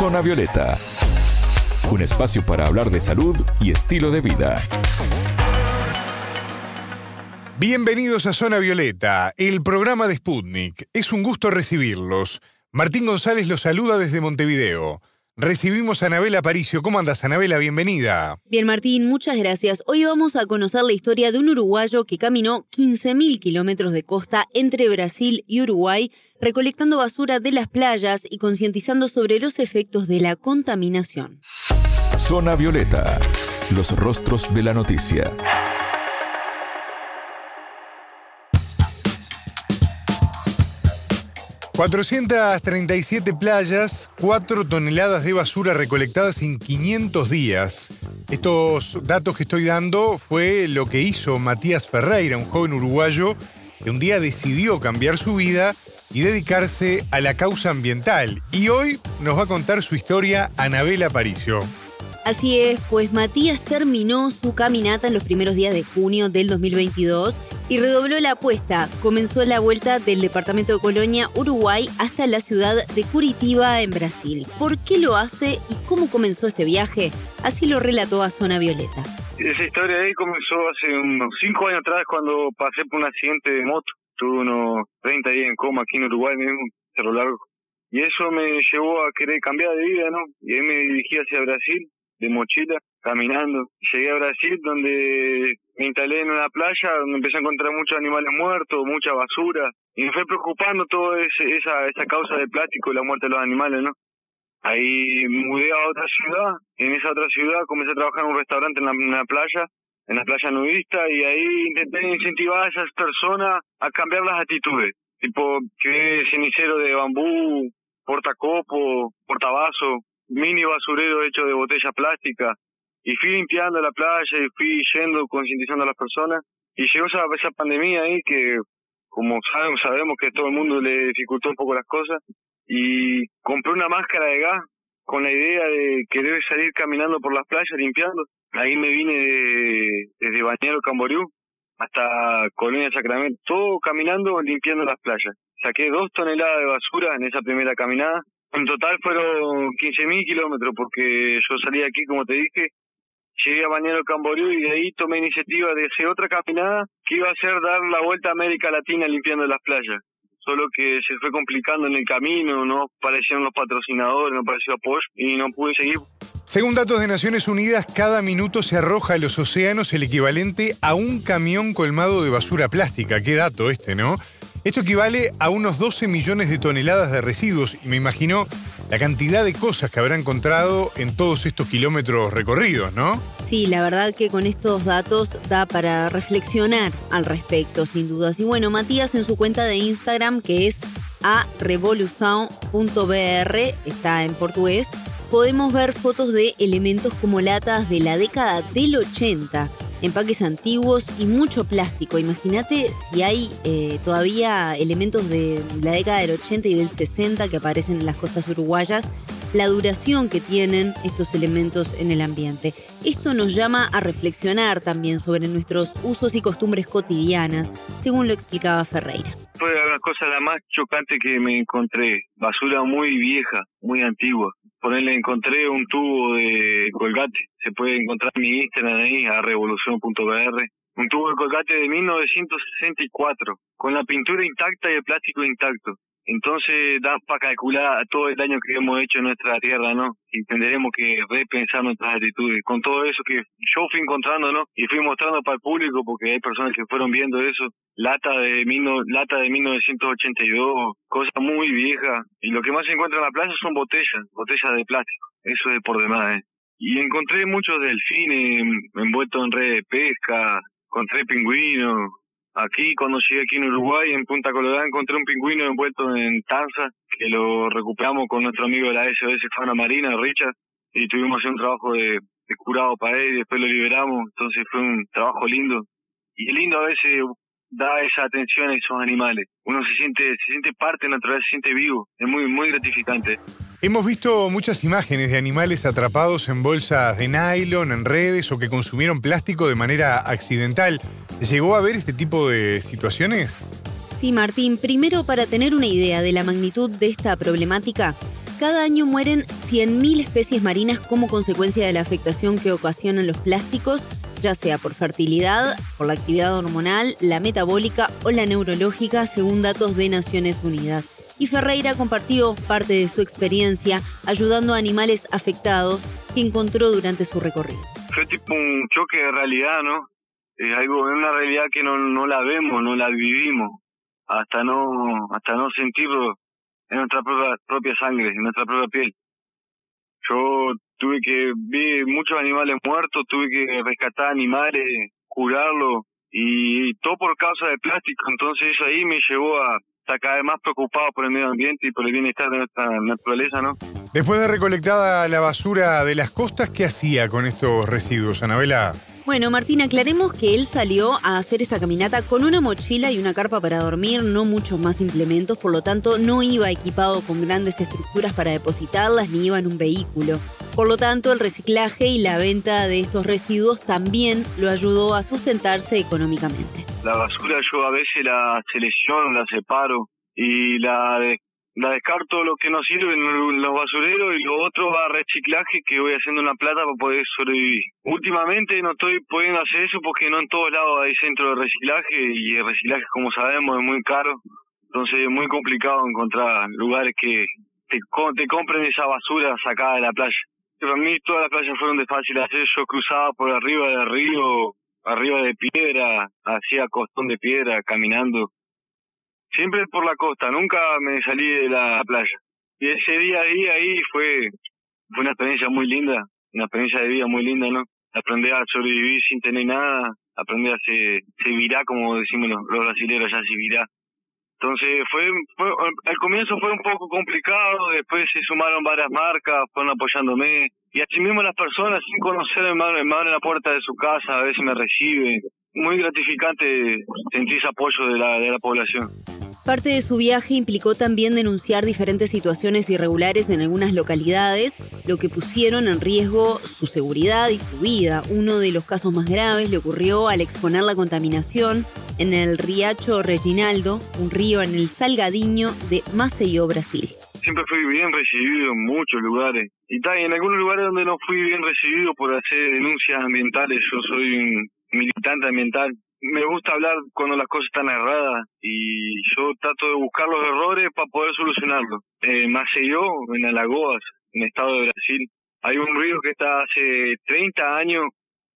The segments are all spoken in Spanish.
Zona Violeta, un espacio para hablar de salud y estilo de vida. Bienvenidos a Zona Violeta, el programa de Sputnik. Es un gusto recibirlos. Martín González los saluda desde Montevideo. Recibimos a Anabela Aparicio. ¿Cómo andas, Anabela? Bienvenida. Bien, Martín, muchas gracias. Hoy vamos a conocer la historia de un uruguayo que caminó 15.000 kilómetros de costa entre Brasil y Uruguay, recolectando basura de las playas y concientizando sobre los efectos de la contaminación. Zona Violeta, los rostros de la noticia. 437 playas, 4 toneladas de basura recolectadas en 500 días. Estos datos que estoy dando fue lo que hizo Matías Ferreira, un joven uruguayo que un día decidió cambiar su vida y dedicarse a la causa ambiental. Y hoy nos va a contar su historia Anabela Aparicio. Así es, pues Matías terminó su caminata en los primeros días de junio del 2022 y redobló la apuesta. Comenzó la vuelta del departamento de Colonia, Uruguay, hasta la ciudad de Curitiba, en Brasil. ¿Por qué lo hace y cómo comenzó este viaje? Así lo relató a Zona Violeta. Esa historia ahí comenzó hace unos cinco años atrás cuando pasé por un accidente de moto. Tuve unos 30 días en coma aquí en Uruguay mismo, Cerro Largo. Y eso me llevó a querer cambiar de vida, ¿no? Y ahí me dirigí hacia Brasil, de mochila, caminando. Llegué a Brasil donde me instalé en una playa donde empecé a encontrar muchos animales muertos, mucha basura, y me fue preocupando toda esa, esa causa del plástico y la muerte de los animales, ¿no? Ahí mudé a otra ciudad, en esa otra ciudad comencé a trabajar en un restaurante en la, playa, en la playa nudista, y ahí intenté incentivar a esas personas a cambiar las actitudes, tipo que cenicero de bambú, portacopo, portabazo, mini basurero hecho de botella plástica, y fui limpiando la playa y fui yendo, concientizando a las personas. Y llegó esa, esa pandemia ahí que, como sabemos, sabemos que todo el mundo le dificultó un poco las cosas. Y compré una máscara de gas con la idea de querer salir caminando por las playas limpiando. Ahí me vine de, desde Bañero Camboriú hasta Colonia Sacramento, todo caminando limpiando las playas. Saqué dos toneladas de basura en esa primera caminada. En total fueron 15.000 kilómetros porque yo salí aquí, como te dije, llegué a Bañero Camboriú y de ahí tomé iniciativa de hacer otra caminada que iba a ser dar la vuelta a América Latina limpiando las playas. Solo que se fue complicando en el camino, no aparecieron los patrocinadores, no apareció apoyo y no pude seguir. Según datos de Naciones Unidas, cada minuto se arroja a los océanos el equivalente a un camión colmado de basura plástica. Qué dato este, ¿no? Esto equivale a unos 12 millones de toneladas de residuos y me imagino la cantidad de cosas que habrá encontrado en todos estos kilómetros recorridos, ¿no? Sí, la verdad que con estos datos da para reflexionar al respecto, sin dudas. Y bueno, Matías en su cuenta de Instagram, que es a está en portugués, podemos ver fotos de elementos como latas de la década del 80 empaques antiguos y mucho plástico. Imagínate si hay eh, todavía elementos de la década del 80 y del 60 que aparecen en las costas uruguayas, la duración que tienen estos elementos en el ambiente. Esto nos llama a reflexionar también sobre nuestros usos y costumbres cotidianas, según lo explicaba Ferreira. Fue la cosa la más chocante que me encontré, basura muy vieja, muy antigua ponerle encontré un tubo de colgate, se puede encontrar en mi Instagram ahí, a revolución.br, un tubo de colgate de 1964, con la pintura intacta y el plástico intacto. Entonces da para calcular todo el daño que hemos hecho en nuestra tierra, ¿no? Y tendremos que repensar nuestras actitudes. Con todo eso que yo fui encontrando, ¿no? Y fui mostrando para el público, porque hay personas que fueron viendo eso. Lata de, lata de 1982, cosas muy viejas. Y lo que más se encuentra en la playa son botellas, botellas de plástico. Eso es por demás, ¿eh? Y encontré muchos delfines envueltos en red de pesca, encontré pingüinos, Aquí, cuando llegué aquí en Uruguay, en Punta Colorada, encontré un pingüino envuelto en tanza, que lo recuperamos con nuestro amigo de la SOS Fauna Marina, Richard, y tuvimos un trabajo de, curado para él, y después lo liberamos, entonces fue un trabajo lindo. Y lindo a veces da esa atención a esos animales. Uno se siente, se siente parte de la naturaleza, se siente vivo. Es muy, muy gratificante. Hemos visto muchas imágenes de animales atrapados en bolsas de nylon, en redes o que consumieron plástico de manera accidental. ¿Llegó a ver este tipo de situaciones? Sí, Martín. Primero, para tener una idea de la magnitud de esta problemática, Cada año mueren 100.000 especies marinas como consecuencia de la afectación que ocasionan los plásticos, ya sea por fertilidad, por la actividad hormonal, la metabólica o la neurológica, según datos de Naciones Unidas. Y Ferreira compartió parte de su experiencia ayudando a animales afectados que encontró durante su recorrido. Fue tipo un choque de realidad, ¿no? Es algo, una realidad que no, no la vemos, no la vivimos, hasta no, hasta no sentirlo en nuestra propia, propia sangre, en nuestra propia piel. Yo tuve que ver muchos animales muertos, tuve que rescatar animales, curarlos, y todo por causa del plástico. Entonces eso ahí me llevó a estar cada vez más preocupado por el medio ambiente y por el bienestar de nuestra naturaleza, ¿no? Después de recolectada la basura de las costas, ¿qué hacía con estos residuos, Anabela? Bueno, Martín, aclaremos que él salió a hacer esta caminata con una mochila y una carpa para dormir, no muchos más implementos, por lo tanto no iba equipado con grandes estructuras para depositarlas ni iba en un vehículo. Por lo tanto, el reciclaje y la venta de estos residuos también lo ayudó a sustentarse económicamente. La basura yo a veces la selecciono, la separo y la descarto lo que no sirve en los basureros y lo otro va a reciclaje que voy haciendo una plata para poder sobrevivir. Últimamente no estoy pudiendo hacer eso porque no en todos lados hay centro de reciclaje y el reciclaje como sabemos es muy caro, entonces es muy complicado encontrar lugares que te, te compren esa basura sacada de la playa. Para mí todas las playas fueron de fácil yo cruzaba por arriba del río, arriba de piedra, hacía costón de piedra caminando siempre por la costa, nunca me salí de la playa. Y ese día ahí, ahí fue, fue una experiencia muy linda, una experiencia de vida muy linda, ¿no? Aprender a sobrevivir sin tener nada, aprender a se, se como decimos los, brasileños, ya se virá. Entonces fue, al comienzo fue un poco complicado, después se sumaron varias marcas, fueron apoyándome, y así mismo las personas, sin conocerme, me abren la puerta de su casa, a veces me reciben. Muy gratificante sentir ese apoyo de la, de la población. Parte de su viaje implicó también denunciar diferentes situaciones irregulares en algunas localidades, lo que pusieron en riesgo su seguridad y su vida. Uno de los casos más graves le ocurrió al exponer la contaminación en el Riacho Reginaldo, un río en el Salgadiño de Maceió, Brasil. Siempre fui bien recibido en muchos lugares. Y tal, en algunos lugares donde no fui bien recibido por hacer denuncias ambientales, yo soy un militante ambiental me gusta hablar cuando las cosas están erradas y yo trato de buscar los errores para poder solucionarlos. Eh, yo en Alagoas, en el estado de Brasil, hay un río que está hace 30 años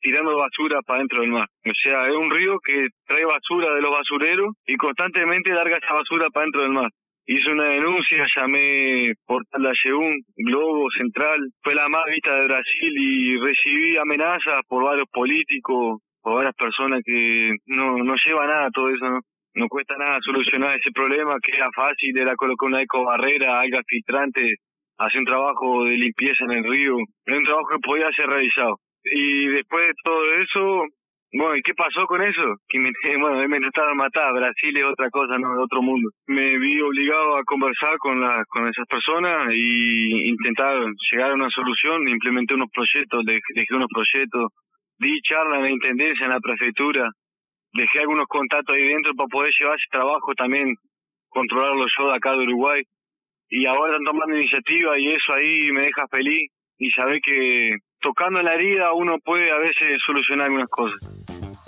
tirando basura para dentro del mar. O sea, es un río que trae basura de los basureros y constantemente larga esa basura para dentro del mar. Hice una denuncia, llamé por la Yeun, Globo Central, fue la más vista de Brasil y recibí amenazas por varios políticos, o varias personas que no, no lleva nada todo eso, ¿no? No cuesta nada solucionar ese problema, que era fácil, era colocar una ecobarrera, alga filtrante, hacer un trabajo de limpieza en el río, era un trabajo que podía ser realizado. Y después de todo eso, bueno, ¿y qué pasó con eso? Me, bueno, me intentaron matar, Brasil es otra cosa, no, de otro mundo. Me vi obligado a conversar con, la, con esas personas y intentar llegar a una solución, implementé unos proyectos, dejé unos proyectos di charla en la intendencia, en la prefectura, dejé algunos contactos ahí dentro para poder llevar ese trabajo también, controlarlo yo de acá de Uruguay. Y ahora están tomando iniciativa y eso ahí me deja feliz y saber que tocando la herida uno puede a veces solucionar algunas cosas.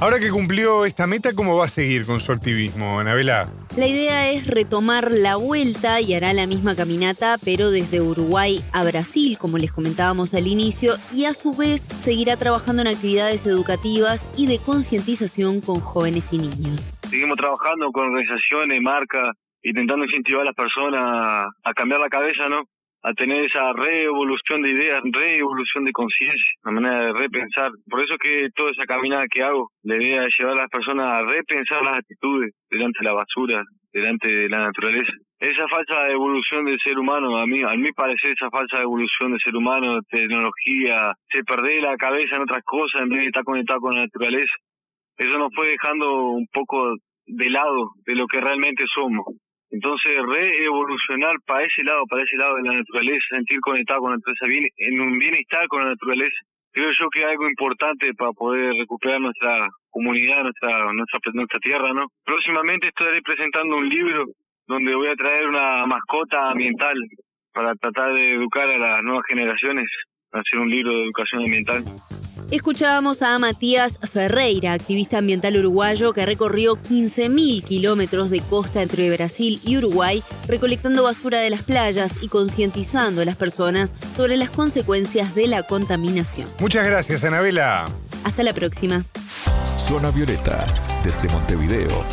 Ahora que cumplió esta meta, ¿cómo va a seguir con su activismo, Anabela? La idea es retomar la vuelta y hará la misma caminata, pero desde Uruguay a Brasil, como les comentábamos al inicio, y a su vez seguirá trabajando en actividades educativas y de concientización con jóvenes y niños. Seguimos trabajando con organizaciones, marcas, intentando incentivar a las personas a cambiar la cabeza, ¿no? A tener esa reevolución de ideas, reevolución de conciencia, una manera de repensar. Por eso que toda esa caminada que hago, la idea es llevar a las personas a repensar las actitudes delante de la basura, delante de la naturaleza. Esa falsa evolución del ser humano, a mí, a mí parecer esa falsa evolución del ser humano, tecnología, se perder la cabeza en otras cosas en vez de estar conectado con la naturaleza. Eso nos fue dejando un poco de lado de lo que realmente somos. Entonces, re-evolucionar para ese lado, para ese lado de la naturaleza, sentir conectado con la naturaleza, bien, en un bienestar con la naturaleza, creo yo que es algo importante para poder recuperar nuestra comunidad, nuestra, nuestra, nuestra tierra, ¿no? Próximamente estaré presentando un libro donde voy a traer una mascota ambiental para tratar de educar a las nuevas generaciones, hacer un libro de educación ambiental. Escuchábamos a Matías Ferreira, activista ambiental uruguayo que recorrió 15.000 kilómetros de costa entre Brasil y Uruguay, recolectando basura de las playas y concientizando a las personas sobre las consecuencias de la contaminación. Muchas gracias, Anabela. Hasta la próxima. Zona Violeta, desde Montevideo,